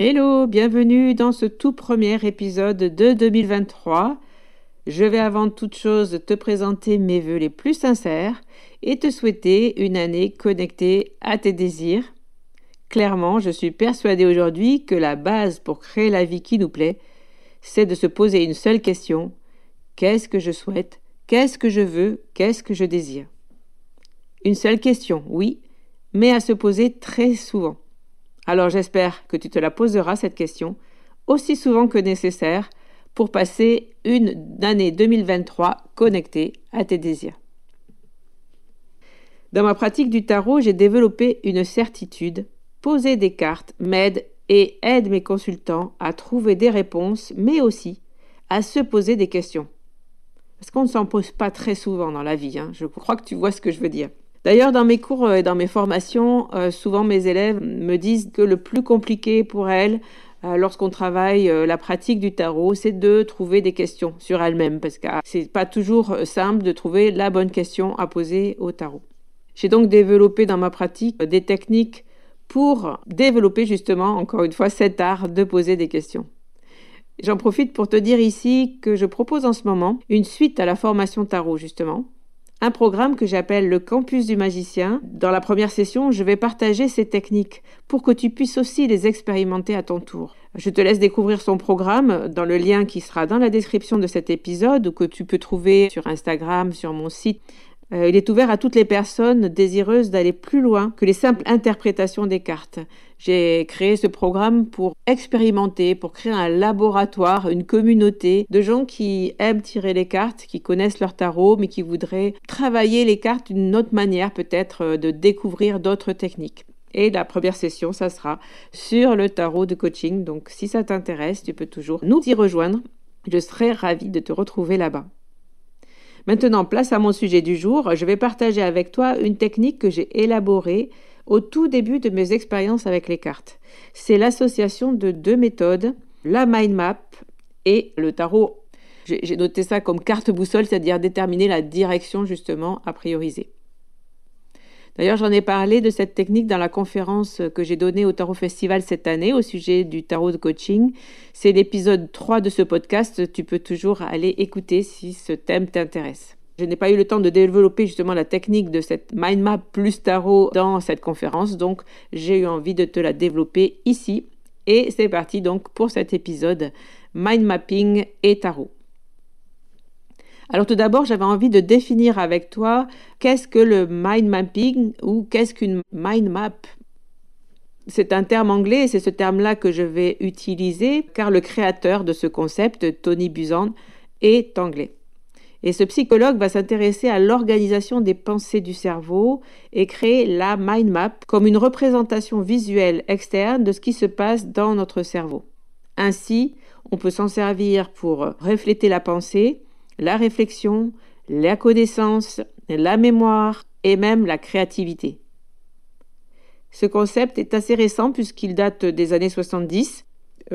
Hello, bienvenue dans ce tout premier épisode de 2023. Je vais avant toute chose te présenter mes voeux les plus sincères et te souhaiter une année connectée à tes désirs. Clairement, je suis persuadée aujourd'hui que la base pour créer la vie qui nous plaît, c'est de se poser une seule question. Qu'est-ce que je souhaite? Qu'est-ce que je veux? Qu'est-ce que je désire? Une seule question, oui, mais à se poser très souvent. Alors j'espère que tu te la poseras cette question aussi souvent que nécessaire pour passer une année 2023 connectée à tes désirs. Dans ma pratique du tarot, j'ai développé une certitude. Poser des cartes m'aide et aide mes consultants à trouver des réponses, mais aussi à se poser des questions. Parce qu'on ne s'en pose pas très souvent dans la vie. Hein. Je crois que tu vois ce que je veux dire. D'ailleurs, dans mes cours et dans mes formations, euh, souvent mes élèves me disent que le plus compliqué pour elles, euh, lorsqu'on travaille euh, la pratique du tarot, c'est de trouver des questions sur elles-mêmes, parce que c'est pas toujours simple de trouver la bonne question à poser au tarot. J'ai donc développé dans ma pratique des techniques pour développer justement, encore une fois, cet art de poser des questions. J'en profite pour te dire ici que je propose en ce moment une suite à la formation tarot, justement, un programme que j'appelle le campus du magicien. Dans la première session, je vais partager ces techniques pour que tu puisses aussi les expérimenter à ton tour. Je te laisse découvrir son programme dans le lien qui sera dans la description de cet épisode ou que tu peux trouver sur Instagram, sur mon site. Euh, il est ouvert à toutes les personnes désireuses d'aller plus loin que les simples interprétations des cartes. J'ai créé ce programme pour expérimenter, pour créer un laboratoire, une communauté de gens qui aiment tirer les cartes, qui connaissent leur tarot, mais qui voudraient travailler les cartes d'une autre manière, peut-être euh, de découvrir d'autres techniques. Et la première session, ça sera sur le tarot de coaching. Donc si ça t'intéresse, tu peux toujours nous y rejoindre. Je serai ravie de te retrouver là-bas. Maintenant, place à mon sujet du jour. Je vais partager avec toi une technique que j'ai élaborée au tout début de mes expériences avec les cartes. C'est l'association de deux méthodes, la mind map et le tarot. J'ai noté ça comme carte boussole, c'est-à-dire déterminer la direction justement à prioriser. D'ailleurs, j'en ai parlé de cette technique dans la conférence que j'ai donnée au Tarot Festival cette année au sujet du tarot de coaching. C'est l'épisode 3 de ce podcast. Tu peux toujours aller écouter si ce thème t'intéresse. Je n'ai pas eu le temps de développer justement la technique de cette mind map plus tarot dans cette conférence, donc j'ai eu envie de te la développer ici. Et c'est parti donc pour cet épisode mind mapping et tarot. Alors tout d'abord, j'avais envie de définir avec toi qu'est-ce que le mind mapping ou qu'est-ce qu'une mind map. C'est un terme anglais et c'est ce terme-là que je vais utiliser car le créateur de ce concept, Tony Buzan, est anglais. Et ce psychologue va s'intéresser à l'organisation des pensées du cerveau et créer la mind map comme une représentation visuelle externe de ce qui se passe dans notre cerveau. Ainsi, on peut s'en servir pour refléter la pensée, la réflexion, la connaissance, la mémoire et même la créativité. Ce concept est assez récent puisqu'il date des années 70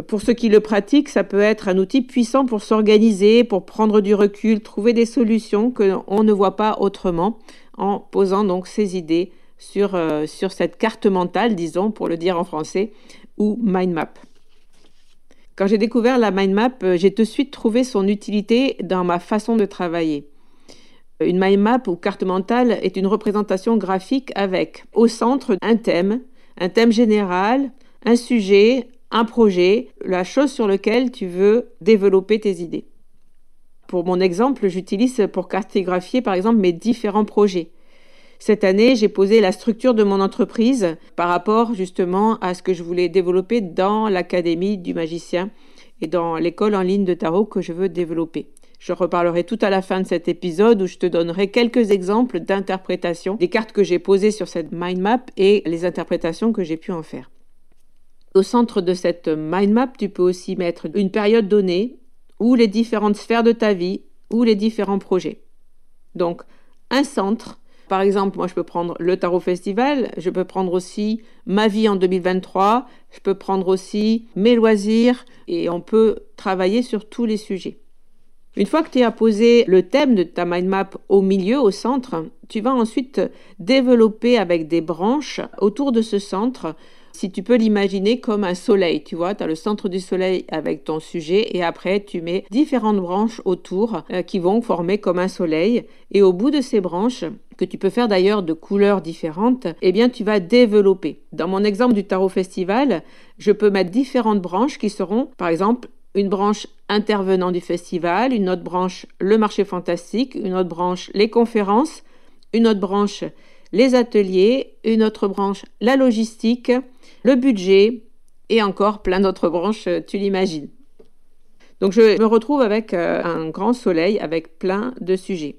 pour ceux qui le pratiquent, ça peut être un outil puissant pour s'organiser, pour prendre du recul, trouver des solutions que on ne voit pas autrement en posant donc ses idées sur, euh, sur cette carte mentale, disons, pour le dire en français, ou mind map. Quand j'ai découvert la mind map, euh, j'ai tout de suite trouvé son utilité dans ma façon de travailler. Une mind map ou carte mentale est une représentation graphique avec au centre un thème, un thème général, un sujet, un projet, la chose sur laquelle tu veux développer tes idées. Pour mon exemple, j'utilise pour cartographier par exemple mes différents projets. Cette année, j'ai posé la structure de mon entreprise par rapport justement à ce que je voulais développer dans l'Académie du magicien et dans l'école en ligne de tarot que je veux développer. Je reparlerai tout à la fin de cet épisode où je te donnerai quelques exemples d'interprétation des cartes que j'ai posées sur cette mind map et les interprétations que j'ai pu en faire. Au centre de cette mind map, tu peux aussi mettre une période donnée ou les différentes sphères de ta vie ou les différents projets. Donc, un centre. Par exemple, moi, je peux prendre le Tarot Festival, je peux prendre aussi ma vie en 2023, je peux prendre aussi mes loisirs et on peut travailler sur tous les sujets. Une fois que tu as posé le thème de ta mind map au milieu, au centre, tu vas ensuite développer avec des branches autour de ce centre si tu peux l'imaginer comme un soleil, tu vois, tu as le centre du soleil avec ton sujet et après tu mets différentes branches autour euh, qui vont former comme un soleil et au bout de ces branches que tu peux faire d'ailleurs de couleurs différentes, eh bien tu vas développer. Dans mon exemple du tarot festival, je peux mettre différentes branches qui seront par exemple une branche intervenant du festival, une autre branche le marché fantastique, une autre branche les conférences, une autre branche les ateliers, une autre branche la logistique, le budget et encore plein d'autres branches, euh, tu l'imagines. Donc je me retrouve avec euh, un grand soleil avec plein de sujets.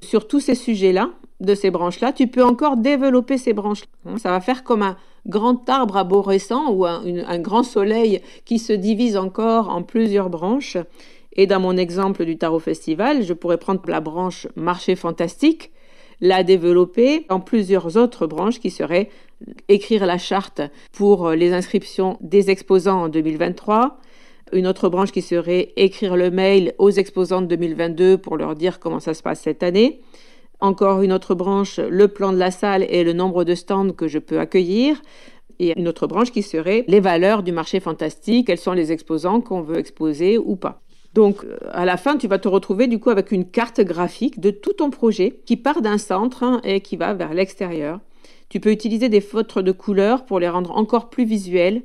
Sur tous ces sujets-là, de ces branches-là, tu peux encore développer ces branches. -là. Ça va faire comme un grand arbre arborescent ou un, un, grand soleil qui se divise encore en plusieurs branches. Et dans mon exemple du Tarot Festival, je pourrais prendre la branche marché fantastique la développer en plusieurs autres branches qui seraient écrire la charte pour les inscriptions des exposants en 2023, une autre branche qui serait écrire le mail aux exposants de 2022 pour leur dire comment ça se passe cette année. Encore une autre branche, le plan de la salle et le nombre de stands que je peux accueillir. Et une autre branche qui serait les valeurs du marché fantastique, quels sont les exposants qu'on veut exposer ou pas. Donc, à la fin, tu vas te retrouver du coup avec une carte graphique de tout ton projet qui part d'un centre hein, et qui va vers l'extérieur. Tu peux utiliser des feutres de couleur pour les rendre encore plus visuels.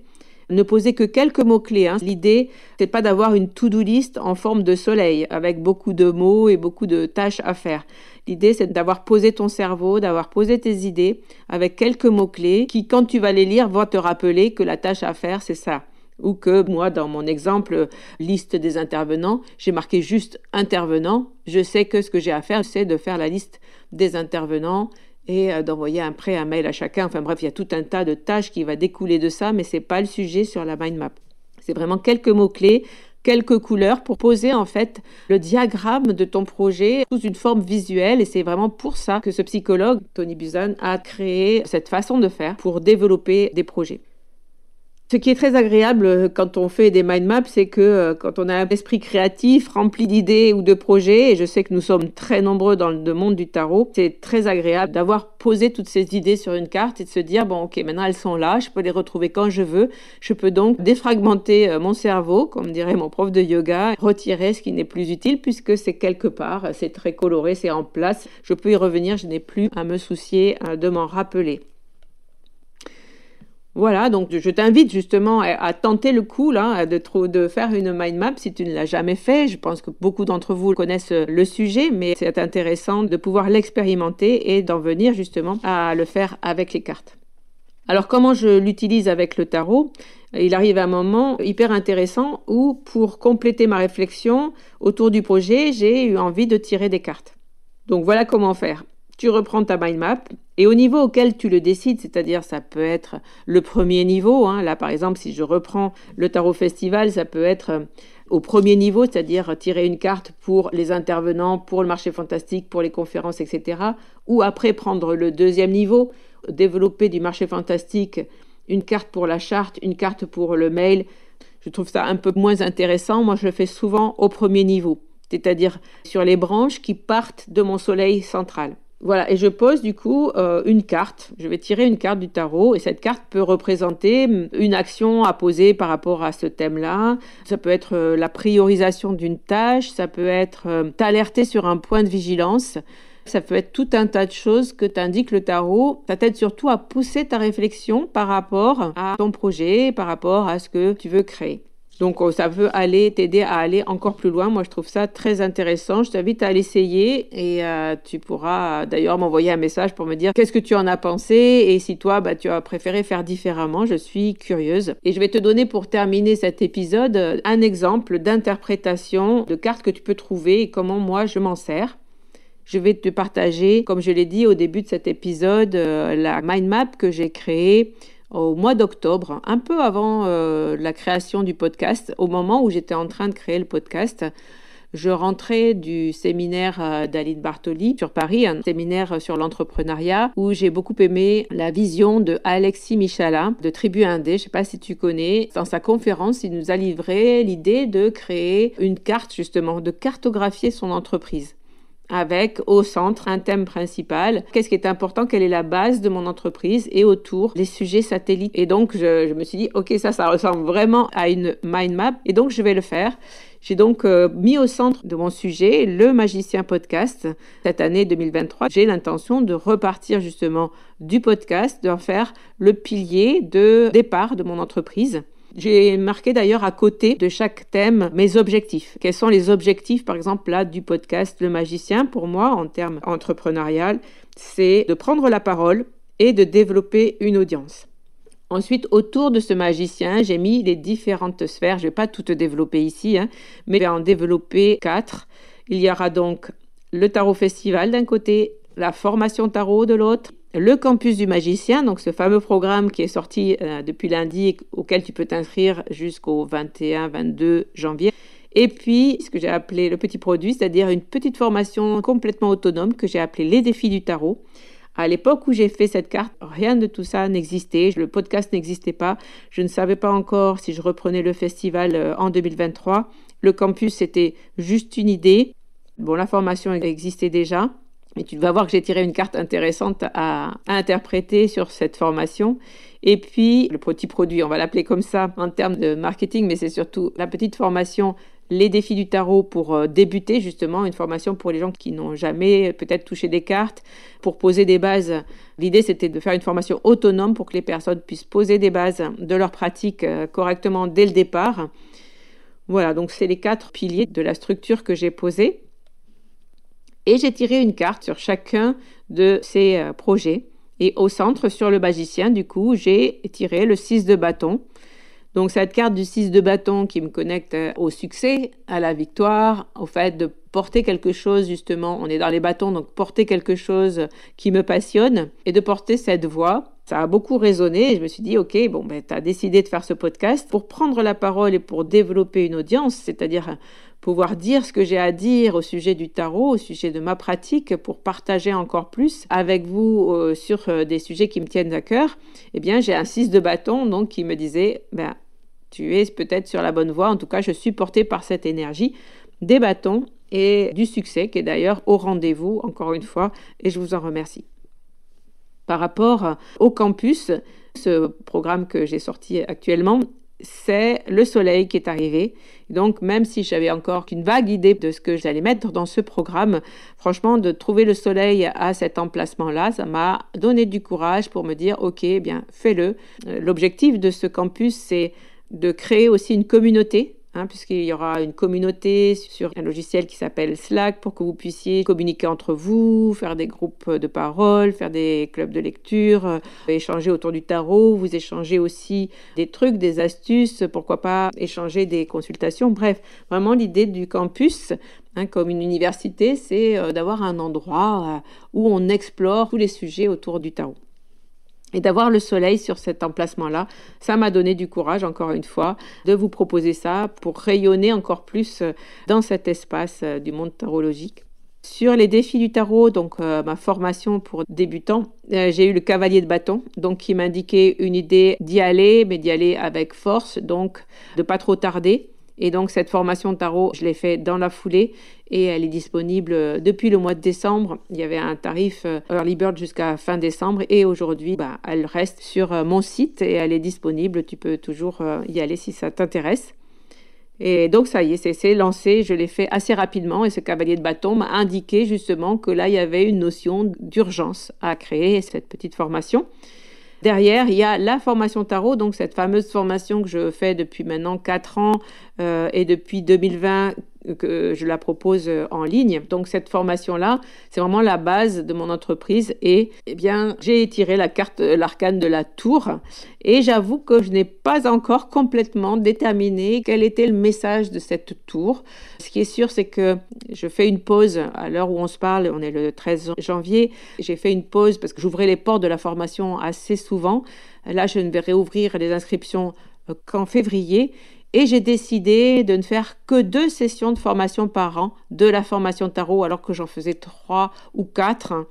Ne poser que quelques mots-clés. Hein. L'idée, c'est pas d'avoir une to-do list en forme de soleil avec beaucoup de mots et beaucoup de tâches à faire. L'idée, c'est d'avoir posé ton cerveau, d'avoir posé tes idées avec quelques mots-clés qui, quand tu vas les lire, vont te rappeler que la tâche à faire, c'est ça. Ou que moi, dans mon exemple, liste des intervenants, j'ai marqué juste intervenant. Je sais que ce que j'ai à faire, c'est de faire la liste des intervenants et euh, d'envoyer après un mail à chacun. Enfin bref, il y a tout un tas de tâches qui va découler de ça, mais c'est pas le sujet sur la mind map. C'est vraiment quelques mots-clés, quelques couleurs pour poser en fait le diagramme de ton projet sous une forme visuelle et c'est vraiment pour ça que ce psychologue, Tony Buzan, a créé cette façon de faire pour développer des projets. Ce qui est très agréable euh, quand on fait des mind maps, c'est que euh, quand on a un esprit créatif rempli d'idées ou de projets, et je sais que nous sommes très nombreux dans le monde du tarot, c'est très agréable d'avoir posé toutes ces idées sur une carte et de se dire, bon ok, maintenant elles sont là, je peux les retrouver quand je veux, je peux donc défragmenter euh, mon cerveau, comme dirait mon prof de yoga, retirer ce qui n'est plus utile puisque c'est quelque part, c'est très coloré, c'est en place, je peux y revenir, je n'ai plus à me soucier de m'en rappeler. Voilà, donc je t'invite justement à, tenter le coup de, de faire une mind map si tu ne l'as jamais fait. Je pense que beaucoup d'entre vous connaissent le sujet, mais c'est intéressant de pouvoir l'expérimenter et d'en venir justement à le faire avec les cartes. Alors comment je l'utilise avec le tarot? Il arrive un moment hyper intéressant où pour compléter ma réflexion autour du projet, j'ai eu envie de tirer des cartes. Donc voilà comment faire tu reprends ta mind map et au niveau auquel tu le décides, c'est-à-dire ça peut être le premier niveau, hein. là par exemple si je reprends le tarot festival, ça peut être euh, au premier niveau, c'est-à-dire tirer une carte pour les intervenants, pour le marché fantastique, pour les conférences, etc. Ou après prendre le deuxième niveau, développer du marché fantastique une carte pour la charte, une carte pour le mail. Je trouve ça un peu moins intéressant. Moi, je le fais souvent au premier niveau, c'est-à-dire sur les branches qui partent de mon soleil central. Voilà, et je pose du coup euh, une carte. Je vais tirer une carte du tarot et cette carte peut représenter mm, une action à poser par rapport à ce thème-là. Ça peut être euh, la priorisation d'une tâche, ça peut être euh, t'alerter sur un point de vigilance. Ça peut être tout un tas de choses que t'indique le tarot. Ça t'aide surtout à pousser ta réflexion par rapport à ton projet, par rapport à ce que tu veux créer. Donc euh, ça veut aller t'aider à aller encore plus loin. Moi je trouve ça très intéressant. Je t'invite à l'essayer et euh, tu pourras d'ailleurs m'envoyer un message pour me dire qu'est-ce que tu en as pensé et si toi bah, tu as préféré faire différemment. Je suis curieuse. Et je vais te donner pour terminer cet épisode un exemple d'interprétation de cartes que tu peux trouver et comment moi je m'en sers. Je vais te partager, comme je l'ai dit au début de cet épisode, euh, la mind map que j'ai créée au mois d'octobre, un peu avant euh, la création du podcast, au moment où j'étais en train de créer le podcast. Je rentrais du séminaire euh, d'Aline Bartoli sur Paris, un séminaire sur l'entrepreneuriat, où j'ai beaucoup aimé la vision de Alexis Michala de Tribu Indé. Je ne sais pas si tu connais. Dans sa conférence, il nous a livré l'idée de créer une carte, justement, de cartographier son entreprise avec au centre un thème principal. Qu'est-ce qui est important? Quelle est la base de mon entreprise? Et autour, les sujets satellites. Et donc, je, me suis dit, OK, ça, ça ressemble vraiment à une mind map. Et donc, je vais le faire. J'ai donc euh, mis au centre de mon sujet le Magicien Podcast. Cette année 2023, j'ai l'intention de repartir justement du podcast, de faire le pilier de départ de mon entreprise. J'ai marqué d'ailleurs à côté de chaque thème mes objectifs. Quels sont les objectifs, par exemple, là, du podcast Le Magicien pour moi, en termes entrepreneurial C'est de prendre la parole et de développer une audience. Ensuite, autour de ce magicien, j'ai mis les différentes sphères. Je ne vais pas tout développer ici, hein, mais je vais en développer quatre. Il y aura donc le tarot festival d'un côté, la formation tarot de l'autre, le campus du magicien, donc ce fameux programme qui est sorti euh, depuis lundi auquel tu peux t'inscrire jusqu'au 21-22 janvier. Et puis, ce que j'ai appelé le petit produit, c'est-à-dire une petite formation complètement autonome que j'ai appelé les défis du tarot. À l'époque où j'ai fait cette carte, rien de tout ça n'existait. Le podcast n'existait pas. Je ne savais pas encore si je reprenais le festival euh, en 2023. Le campus, c'était juste une idée. Bon, la formation existait déjà. Et tu vas voir que j'ai tiré une carte intéressante à, interpréter sur cette formation. Et puis, le petit produit, on va l'appeler comme ça en termes de marketing, mais c'est surtout la petite formation les défis du tarot pour euh, débuter justement, une formation pour les gens qui n'ont jamais peut-être touché des cartes, pour poser des bases. L'idée c'était de faire une formation autonome pour que les personnes puissent poser des bases de leur pratique euh, correctement dès le départ. Voilà, donc c'est les quatre piliers de la structure que j'ai posée. Et j'ai tiré une carte sur chacun de ces euh, projets. Et au centre, sur le magicien, du coup, j'ai tiré le 6 de bâton. Donc cette carte du 6 de bâton qui me connecte euh, au succès, à la victoire, au fait de porter quelque chose justement, on est dans les bâtons, donc porter quelque chose qui me passionne et de porter cette voix. Ça a beaucoup résonné et je me suis dit, ok, bon, ben, tu as décidé de faire ce podcast pour prendre la parole et pour développer une audience, c'est-à-dire pouvoir dire ce que j'ai à dire au sujet du tarot, au sujet de ma pratique, pour partager encore plus avec vous euh, sur euh, des sujets qui me tiennent à cœur, eh bien j'ai un 6 de bâton donc qui me disait ben, tu es peut-être sur la bonne voie, en tout cas je suis portée par cette énergie des bâtons et du succès qui est d'ailleurs au rendez-vous encore une fois et je vous en remercie. Par rapport au campus, ce programme que j'ai sorti actuellement, c'est le soleil qui est arrivé. Donc, même si j'avais encore qu'une vague idée de ce que j'allais mettre dans ce programme, franchement, de trouver le soleil à cet emplacement-là, ça m'a donné du courage pour me dire, OK, eh bien, fais-le. Euh, l'objectif de ce campus, c'est de créer aussi une communauté Hein, puisqu'il y aura une communauté sur un logiciel qui s'appelle Slack pour que vous puissiez communiquer entre vous, faire des groupes de parole, faire des clubs de lecture, euh, échanger autour du tarot, vous échanger aussi des trucs, des astuces, pourquoi pas échanger des consultations. Bref, vraiment l'idée du campus, hein, comme une université, c'est euh, d'avoir un endroit euh, où on explore tous les sujets autour du tarot. Et d'avoir le soleil sur cet emplacement-là, ça m'a donné du courage, encore une fois, de vous proposer ça pour rayonner encore plus euh, dans cet espace euh, du monde tarologique. Sur les défis du tarot, donc euh, ma formation pour débutants, j'ai eu le cavalier de bâton, donc qui m'indiquait une idée d'y aller, mais d'y aller avec force, donc de pas trop tarder. Et donc cette formation tarot, je l'ai fait dans la foulée et elle est disponible euh, depuis le mois de décembre. Il y avait un tarif euh, early bird jusqu'à fin décembre et aujourd'hui, bah, elle reste sur euh, mon site et elle est disponible. Tu peux toujours y aller si ça t'intéresse. Et donc ça y est, c'est lancé, je l'ai fait assez rapidement et ce cavalier de bâton m'a indiqué justement que là, il y avait une notion d'urgence à créer cette petite formation. Derrière, il y a la formation tarot, donc cette fameuse formation que je fais depuis maintenant 4 ans euh, et depuis 2020 que je la propose euh, en ligne. Donc cette formation-là, c'est vraiment la base de mon entreprise et eh bien, j'ai tiré la carte euh, l'arcane de la tour et j'avoue que je n'ai pas encore complètement déterminé quel était le message de cette tour. Ce qui est sûr, c'est que je fais une pause à l'heure où on se parle, on est le 13 janvier, j'ai fait une pause parce que j'ouvrais les portes de la formation assez souvent. Là, je ne vais réouvrir les inscriptions euh, qu'en février et j'ai décidé de ne faire que deux sessions de formation par an de la formation tarot, alors que j'en faisais trois ou quatre.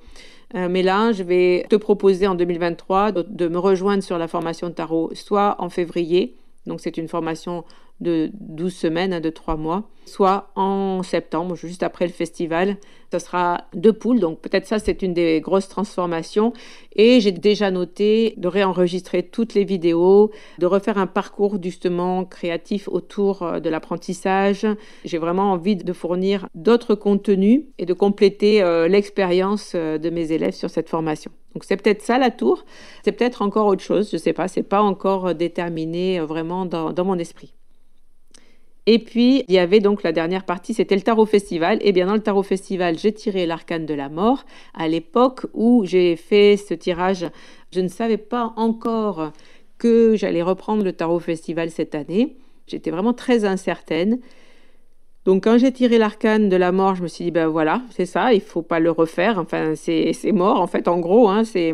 Euh, mais là, je vais te proposer en 2023 de, me rejoindre sur la formation tarot, soit en février, donc c'est une formation de 12 semaines, hein, de 3 mois, soit en septembre, juste après le festival. Ce sera deux poules, donc peut-être ça c'est une des grosses transformations. Et j'ai déjà noté de réenregistrer toutes les vidéos, de refaire un parcours justement créatif autour euh, de l'apprentissage. J'ai vraiment envie de fournir d'autres contenus et de compléter euh, l'expérience euh, de mes élèves sur cette formation. Donc c'est peut-être ça la tour, c'est peut-être encore autre chose, je ne sais pas, c'est pas encore déterminé vraiment dans mon esprit. Et puis, il y avait donc la dernière partie, c'était le Tarot Festival. Et bien, dans le Tarot Festival, j'ai tiré l'arcane de la mort. À l'époque où j'ai fait ce tirage, je ne savais pas encore que j'allais reprendre le Tarot Festival cette année. J'étais vraiment très incertaine. Donc, quand j'ai tiré l'arcane de la mort, je me suis dit, ben voilà, c'est ça, il faut pas le refaire. Enfin, c'est mort, en fait, en gros. Hein, c'est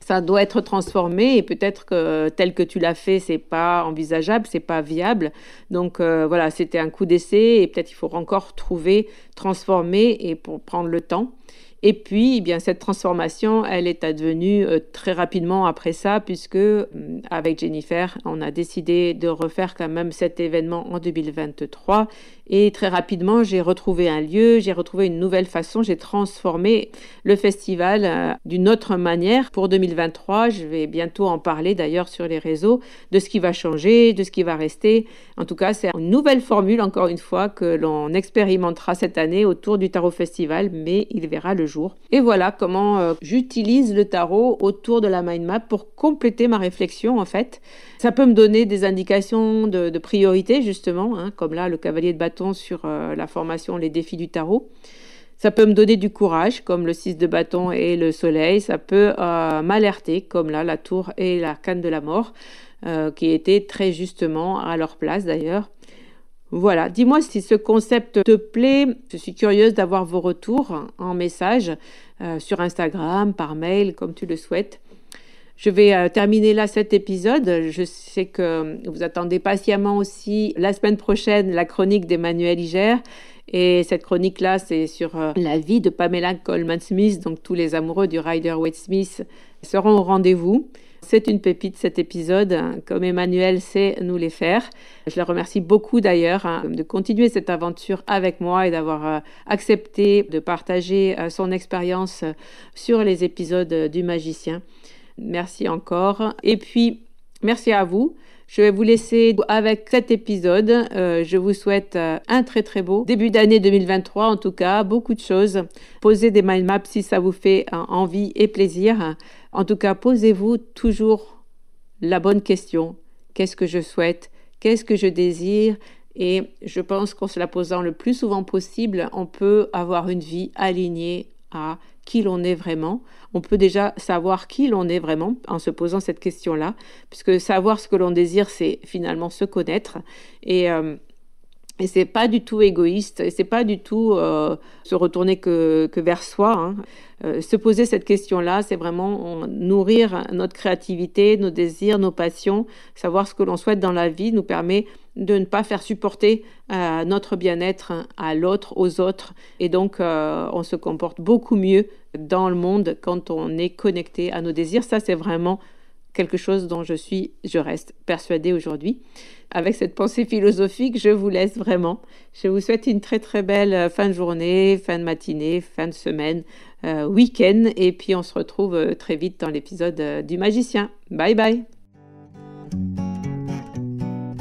ça doit être transformé et peut-être que tel que tu l'as fait, c'est pas envisageable, c'est pas viable. Donc euh, voilà, c'était un coup d'essai et peut-être il faut encore trouver, transformer et pour prendre le temps. Et puis, eh bien, cette transformation, elle est advenue euh, très rapidement après ça, puisque euh, avec Jennifer, on a décidé de refaire quand même cet événement en 2023. Et très rapidement, j'ai retrouvé un lieu, j'ai retrouvé une nouvelle façon, j'ai transformé le festival euh, d'une autre manière pour 2023. Je vais bientôt en parler d'ailleurs sur les réseaux de ce qui va changer, de ce qui va rester. En tout cas, c'est une nouvelle formule, encore une fois, que l'on expérimentera cette année autour du Tarot Festival, mais il verra le Et voilà comment euh, j'utilise le tarot autour de la mind map pour compléter ma réflexion en fait. Ça peut me donner des indications de, priorité justement, hein, comme là le cavalier de bâton sur euh, la formation Les défis du tarot. Ça peut me donner du courage, comme le 6 de bâton et le soleil. Ça peut euh, m'alerter, comme là, la tour et la canne de la mort, qui étaient très justement à leur place d'ailleurs. Voilà, dis-moi si ce concept te plaît. Je suis curieuse d'avoir vos retours en message sur Instagram, par mail, comme tu le souhaites. Je vais euh, terminer là cet épisode. Je sais que vous attendez patiemment aussi la semaine prochaine la chronique d'Emmanuel Iger. Et cette chronique-là, c'est sur euh, la vie de Pamela Coleman Smith. Donc tous les amoureux du Rider Waite Smith seront au rendez-vous. C'est une pépite cet épisode, comme Emmanuel sait nous les faire. Je le remercie beaucoup d'ailleurs hein, de continuer cette aventure avec moi et d'avoir euh, accepté de partager son expérience sur les épisodes du magicien. Merci encore. Et puis, merci à vous. Je vais vous laisser avec cet épisode. Euh, je vous souhaite euh, un très très beau début d'année 2023 en tout cas, beaucoup de choses. Posez des mind maps si ça vous fait euh, envie et plaisir. En tout cas, posez-vous toujours la bonne question. Qu'est-ce que je souhaite? Qu'est-ce que je désire? Et je pense qu'en se la posant le plus souvent possible, on peut avoir une vie alignée à qui l'on est vraiment. On peut déjà savoir qui l'on est vraiment en se posant cette question-là, puisque savoir ce que l'on désire, c'est finalement se connaître. Et, euh, et pas du tout égoïste, et c'est pas du tout euh, se retourner que, que vers soi. Hein. Euh, se poser cette question-là, c'est vraiment nourrir notre créativité, nos désirs, nos passions, savoir ce que l'on souhaite dans la vie nous permet de ne pas faire supporter euh, notre bien-être à l'autre, aux autres. Et donc, euh, on se comporte beaucoup mieux dans le monde quand on est connecté à nos désirs. Ça, c'est vraiment quelque chose dont je suis, je reste persuadée aujourd'hui. Avec cette pensée philosophique, je vous laisse vraiment. Je vous souhaite une très très belle euh, fin de journée, fin de matinée, fin de semaine, week-end. Et puis on se retrouve très vite dans l'épisode du magicien. Bye bye